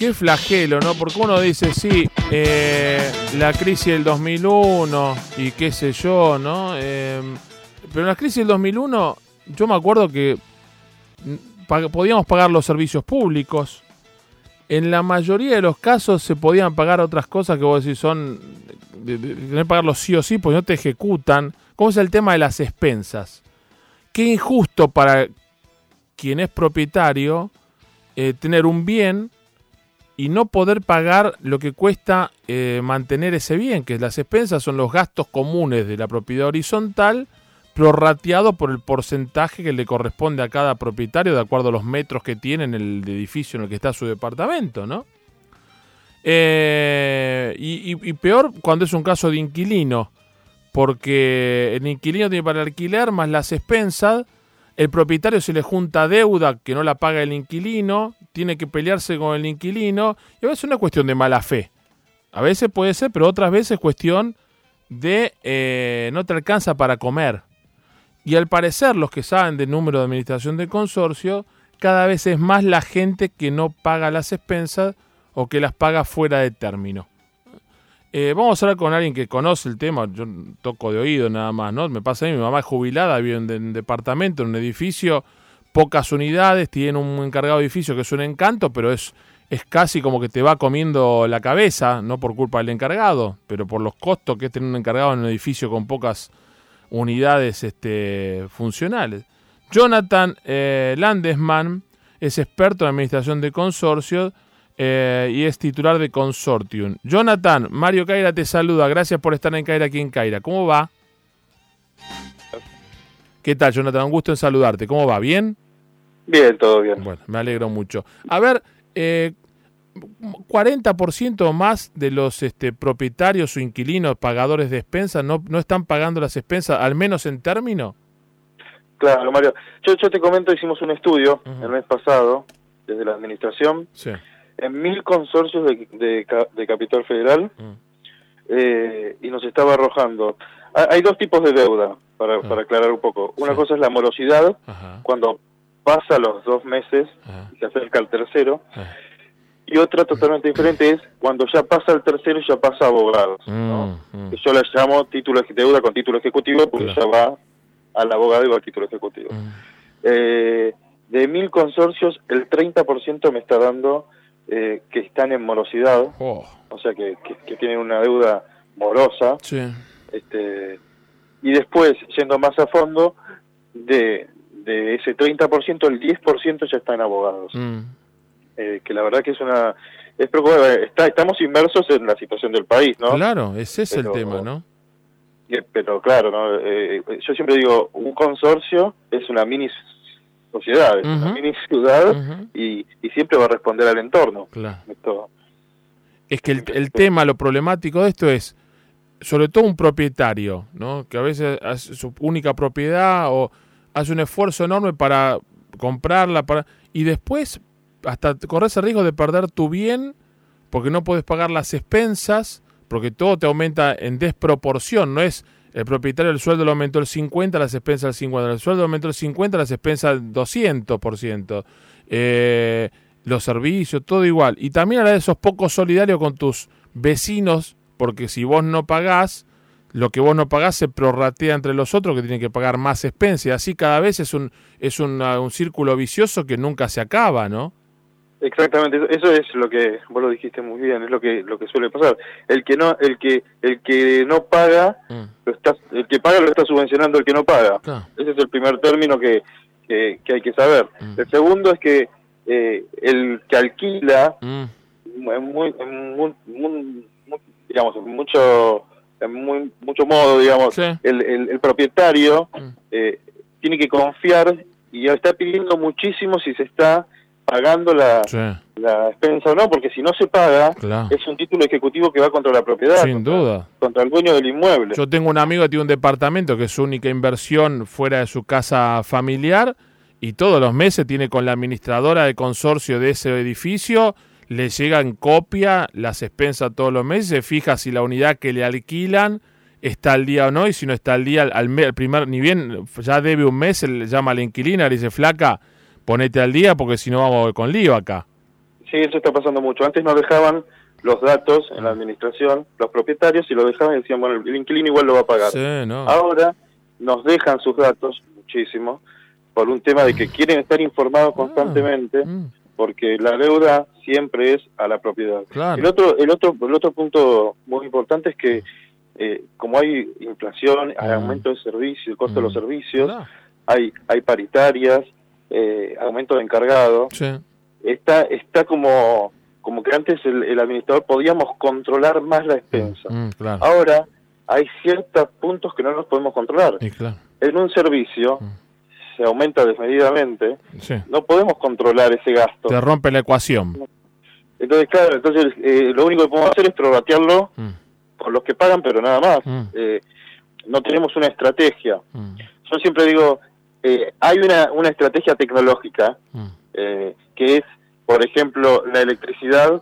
qué flagelo, ¿no? Porque uno dice, sí, eh, la crisis del 2001 y qué sé yo, ¿no? Eh, pero en la crisis del 2001, yo me acuerdo que podíamos pagar los servicios públicos. En la mayoría de los casos se podían pagar otras cosas que vos decís son. tener que pagarlos sí o sí, pues no te ejecutan. ¿Cómo es el tema de las expensas? Qué injusto para quien es propietario eh, tener un bien y no poder pagar lo que cuesta eh, mantener ese bien, que las expensas son los gastos comunes de la propiedad horizontal, prorrateado por el porcentaje que le corresponde a cada propietario de acuerdo a los metros que tiene en el edificio en el que está su departamento, ¿no? Eh, y, peor cuando es un caso de inquilino, porque el inquilino tiene para alquiler más las expensas, el propietario se le junta deuda que no la paga el inquilino, tiene que pelearse con el inquilino, y a veces es una cuestión de mala fe. A veces puede ser, pero otras veces es cuestión de eh, no te alcanza para comer. Y al parecer los que saben del número de administración de consorcio, cada vez es más la gente que no paga las expensas o que las paga fuera de término. Eh, vamos a hablar con alguien que conoce el tema, yo toco de oído nada más, ¿no? Me pasa a mí, mi mamá es jubilada, vive en un departamento, en un edificio, pocas unidades, tiene un encargado de edificio que es un encanto, pero es, es casi como que te va comiendo la cabeza, no por culpa del encargado, pero por los costos que es tener un encargado en un edificio con pocas unidades este, funcionales. Jonathan eh, Landesman es experto en administración de consorcios eh, y es titular de Consortium. Jonathan, Mario Caira te saluda. Gracias por estar en Caira aquí en Caira. ¿Cómo va? ¿Qué tal, Jonathan? Un gusto en saludarte. ¿Cómo va? ¿Bien? Bien, todo bien. Bueno, me alegro mucho. A ver, eh, 40% más de los este, propietarios o inquilinos pagadores de expensas no, no están pagando las expensas, al menos en término. Claro, Mario. Yo, yo te comento, hicimos un estudio el mes pasado, desde la administración, en mil consorcios de, de, capital federal, eh, y nos estaba arrojando. Hay dos tipos de deuda, para, para aclarar un poco. Una cosa es la morosidad, cuando pasa los dos meses y se acerca al tercero. Y otra totalmente diferente es cuando ya pasa el tercero y ya pasa a abogados. ¿no? Mm, mm. yo la llamo título de deuda con título ejecutivo porque ya va al abogado y va al título ejecutivo. Mm. Eh, de mil consorcios, el 30% me está dando eh, que están en morosidad, oh. o sea que, que, tienen una deuda morosa. Este, y después, yendo más a fondo, de, de ese 30%, el 10% ya está en abogados. Eh, que la verdad que es una... Es está, estamos inmersos en la situación del país, ¿no? Claro, ese es el tema, ¿no? Pero claro, ¿no? Eh, yo siempre digo, un consorcio es una mini sociedad, es una mini ciudad y, siempre va a responder al entorno. Claro. Es que el, el tema, lo problemático de esto es, sobre todo un propietario, ¿no? Que a veces hace su única propiedad o hace un esfuerzo enorme para comprarla, para y después hasta corres el riesgo de perder tu bien porque no puedes pagar las expensas, porque todo te aumenta en desproporción, no es el propietario el sueldo le aumentó el 50, las expensas el 50, el sueldo aumentó el 50, las expensas el 200%, eh, los servicios, todo igual. Y también a la vez sos poco solidario con tus vecinos, porque si vos no pagás, lo que vos no pagás se prorratea entre los otros que tienen que pagar más expensas. Así cada vez es un, es un círculo vicioso que nunca se acaba, ¿no? Exactamente, eso es lo que vos lo dijiste muy bien, es lo que lo que suele pasar. El que no el que el que no paga, mm. lo está, el que paga lo está subvencionando el que no paga. Ese es el primer término que, que, hay que saber. Mm. El segundo es que eh, el que alquila mm. en muy, digamos en mucho en muy, mucho modo, digamos, el, el, propietario eh, tiene que confiar y está pidiendo muchísimo si se está pagando la, la expensa o no, porque si no se paga, es un título ejecutivo que va contra la propiedad. Sin duda. Contra el dueño del inmueble. Yo tengo un amigo que tiene un departamento que es su única inversión fuera de su casa familiar y todos los meses tiene con la administradora de consorcio de ese edificio, le llegan copia las expensas todos los meses, se fija si la unidad que le alquilan está al día o no, y si no está al día, al, primer, ni bien ya debe un mes, le llama a la inquilina, le dice, flaca, ponete al día porque si no vamos con lío acá. Sí, eso está pasando mucho. Antes no dejaban los datos en la administración, los propietarios, y lo dejaban y decían, bueno, el inquilino igual lo va a pagar. Ahora nos dejan sus datos, muchísimo, por un tema de que quieren estar informados ah, constantemente, mm. Porque la deuda siempre es a la propiedad. El otro, el otro, el otro punto muy importante es que eh, como hay inflación, hay mm. aumento de servicios, el costo de los mm. servicios, hay, hay paritarias, eh, aumento de encargado, está, está como como que antes el, administrador podíamos controlar más la expensa. Mm, mm, Ahora hay ciertos puntos que no los podemos controlar. En un servicio mm. Se aumenta desmedidamente, no podemos controlar ese gasto. Te rompe la ecuación. Entonces, claro, entonces eh, lo único que podemos hacer es prorratearlo por los que pagan, pero nada más. Eh, no tenemos una estrategia. Yo siempre digo, eh, hay una, una estrategia tecnológica que es por ejemplo, la electricidad,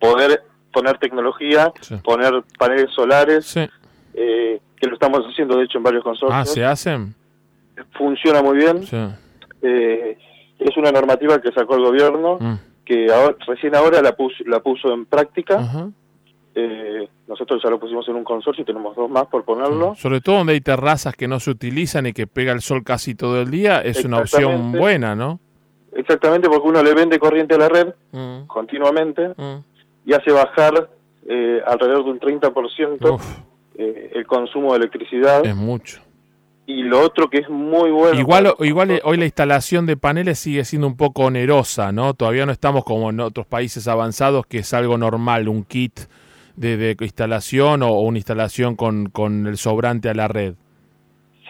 poder poner tecnología, poner paneles solares, eh, que lo estamos haciendo de hecho en varios consorcios. Ah, ¿se hacen? Funciona muy bien. Eh, es una normativa que sacó el gobierno, mm. que recién ahora la puso, la puso en práctica. Eh, nosotros ya lo pusimos en un consorcio y tenemos dos más por ponerlo. Sobre todo donde hay terrazas que no se utilizan y que pega el sol casi todo el día, es una opción buena, ¿no? Exactamente, porque uno le vende corriente a la red mm. continuamente mm. y hace bajar eh, alrededor de un 30% eh, el consumo de electricidad. Es mucho. Y lo otro que es muy bueno. Igual, igual hoy la instalación de paneles sigue siendo un poco onerosa, ¿no? Todavía no estamos como en otros países avanzados, que es algo normal, un kit de, instalación o, una instalación con, con el sobrante a la red.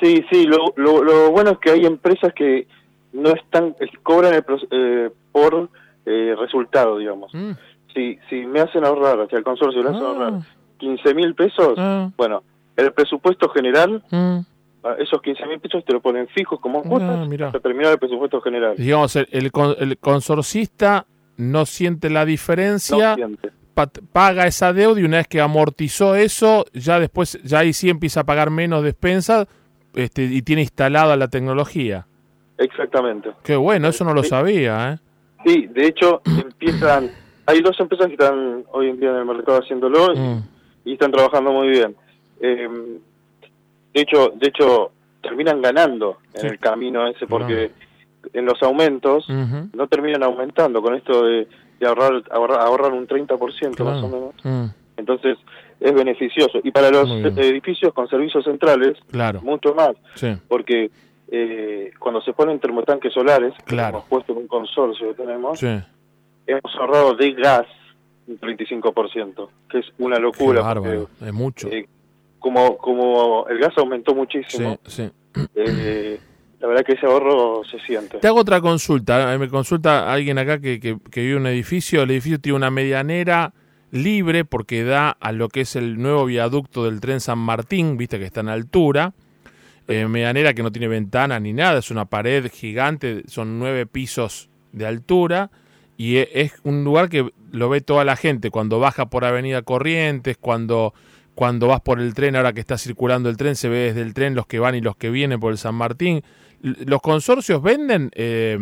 Sí, sí, lo, lo bueno es que hay empresas que no están, cobran el, eh, por eh, resultado, digamos. Mm. Si, si me hacen ahorrar, hacia el consorcio le hacen ah. ahorrar 15 mil pesos, ah. bueno, el presupuesto general, mm. Esos 15 mil pesos te lo ponen fijos como ah, cuotas hasta terminar el presupuesto general. Digamos, el, el, consorcista no siente la diferencia. paga esa deuda y una vez que amortizó eso, ya después, ya ahí sí empieza a pagar menos despensa este, y tiene instalada la tecnología. Exactamente. Qué bueno, eso no lo sabía, ¿eh? Sí, de hecho, empiezan... Hay dos empresas que están hoy en día en el mercado haciéndolo y, mm. están trabajando muy bien. Em, de hecho, de hecho terminan ganando en el camino ese porque en los aumentos no terminan aumentando con esto de, ahorrar, ahorrar, un 30% más o menos. Mm. Entonces es beneficioso. Y para los edificios con servicios centrales, claro. mucho más. Porque eh, cuando se ponen termotanques solares, claro. hemos puesto en un consorcio que tenemos, hemos ahorrado de gas un 35%, que es una locura. es mucho. Eh, como, como el gas aumentó muchísimo, eh, la verdad que ese ahorro se siente. Te hago otra consulta. Me consulta alguien acá que, que, que vive en un edificio. El edificio tiene una medianera libre porque da a lo que es el nuevo viaducto del tren San Martín, viste que está en altura eh, medianera que no tiene ventanas ni nada, es una pared gigante, son nueve pisos de altura y es un lugar que lo ve toda la gente cuando baja por Avenida Corrientes, cuando, cuando vas por el tren, ahora que está circulando el tren, se ve desde el tren los que van y los que vienen por el San Martín. ¿Los consorcios venden eh,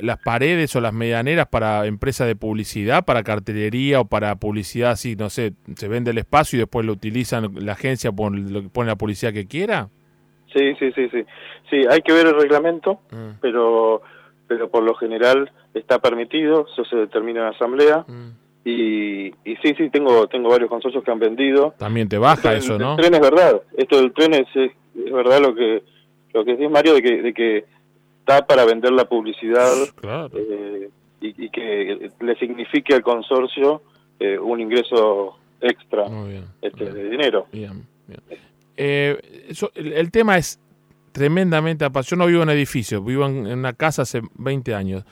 las paredes o las medianeras para empresas de publicidad, para cartelería o para publicidad así, no sé, se vende el espacio y después lo utilizan la agencia, pone, pone la publicidad que quiera? Sí, sí, sí, sí. Sí, hay que ver el reglamento, mm. pero pero por lo general está permitido, eso se determina en asamblea. Mm. Y, y sí, sí, tengo tengo varios consorcios que han vendido. También te baja eso, ¿no? El tren es verdad. Esto del tren es, es, verdad lo que lo que dice Mario de que, de que está para vender la publicidad eh, y, que le signifique al consorcio eh, un ingreso extra este, de dinero. Bien, bien. Eh, el, tema es tremendamente apasionante. Yo no vivo en edificio, vivo en, una casa hace 20 años.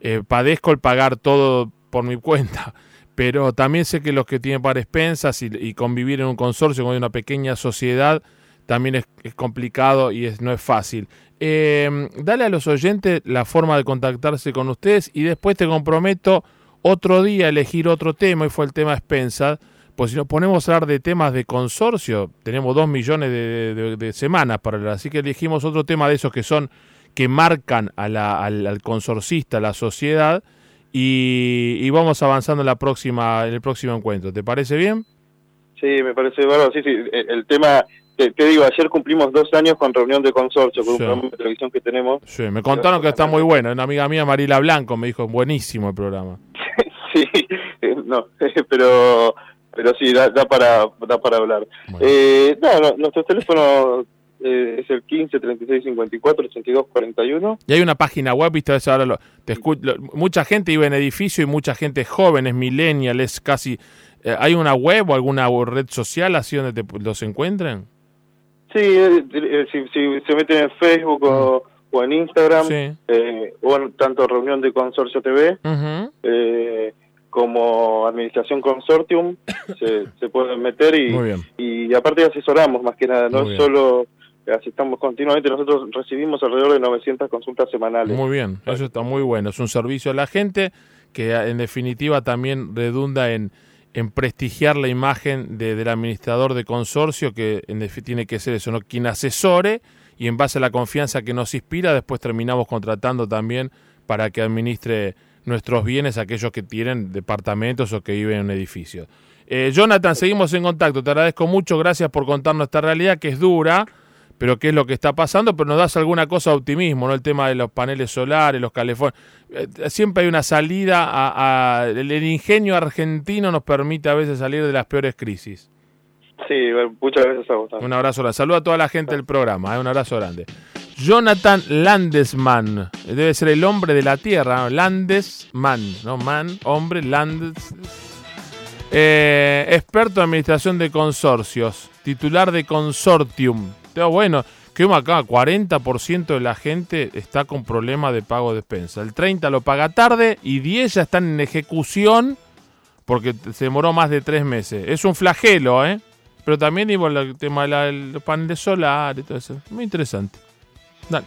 Eh, padezco el pagar todo por mi cuenta, pero también sé que los que tienen para expensas y, convivir en un consorcio con una pequeña sociedad también es, complicado y es, no es fácil. Eh, dale a los oyentes la forma de contactarse con ustedes y después te comprometo otro día a elegir otro tema y fue el tema expensas pues si nos ponemos a hablar de temas de consorcio, tenemos dos millones de, semanas para hablar. Así que elegimos otro tema de esos que son que marcan a la, al, consorcista, a la sociedad, y, vamos avanzando en, la próxima, en el próximo encuentro. ¿Te parece bien? Sí, me parece bueno. Sí, sí, el, tema te, digo, ayer cumplimos dos años con reunión de consorcio, con un programa de televisión que tenemos. Sí, me contaron que está muy bueno. Una amiga mía, Marila Blanco, me dijo, buenísimo el programa. sí, no, pero pero sí, da, para da para hablar. Eh, no, nuestro teléfono eh, es el 15 36 54 82 41. Y hay una página web, viste, ahora lo, te mucha gente vive en edificio y mucha gente joven, es millennial, es casi... Eh, ¿Hay una web o alguna red social así donde te, los encuentren? Sí, eh, si, se meten en Facebook o, mm. en Instagram, o en tanto reunión de Consorcio TV, como Administración Consortium, se, se pueden meter y, y aparte asesoramos más que nada, no solo asistamos continuamente, nosotros recibimos alrededor de 900 consultas semanales. Muy bien, eso está muy bueno, es un servicio a la gente que en definitiva también redunda en, en prestigiar la imagen de, del administrador de consorcio, que en tiene que ser eso, ¿no? quien asesore y en base a la confianza que nos inspira, después terminamos contratando también para que administre nuestros bienes aquellos que tienen departamentos o que viven en edificios. Eh, Jonathan, seguimos en contacto, te agradezco mucho, gracias por contarnos esta realidad que es dura, pero qué es lo que está pasando, pero nos das alguna cosa de optimismo, ¿no? El tema de los paneles solares, los calefones. Eh, siempre hay una salida a, el, ingenio argentino nos permite a veces salir de las peores crisis. Sí, muchas gracias a vos. Un abrazo grande. Saludo a toda la gente del programa, ¿eh? un abrazo grande. Jonathan Landesman, debe ser el hombre de la tierra, Landesman, ¿no? Man, hombre, Landes. Eh, experto en administración de consorcios, titular de Consortium, bueno, que acá, 40% de la gente está con problemas de pago de despensa. El 30% lo paga tarde y 10 ya están en ejecución porque se demoró más de tres meses. Es un flagelo, ¿eh? Pero también digo el tema del pan de solar y todo eso. Muy interesante. Dale.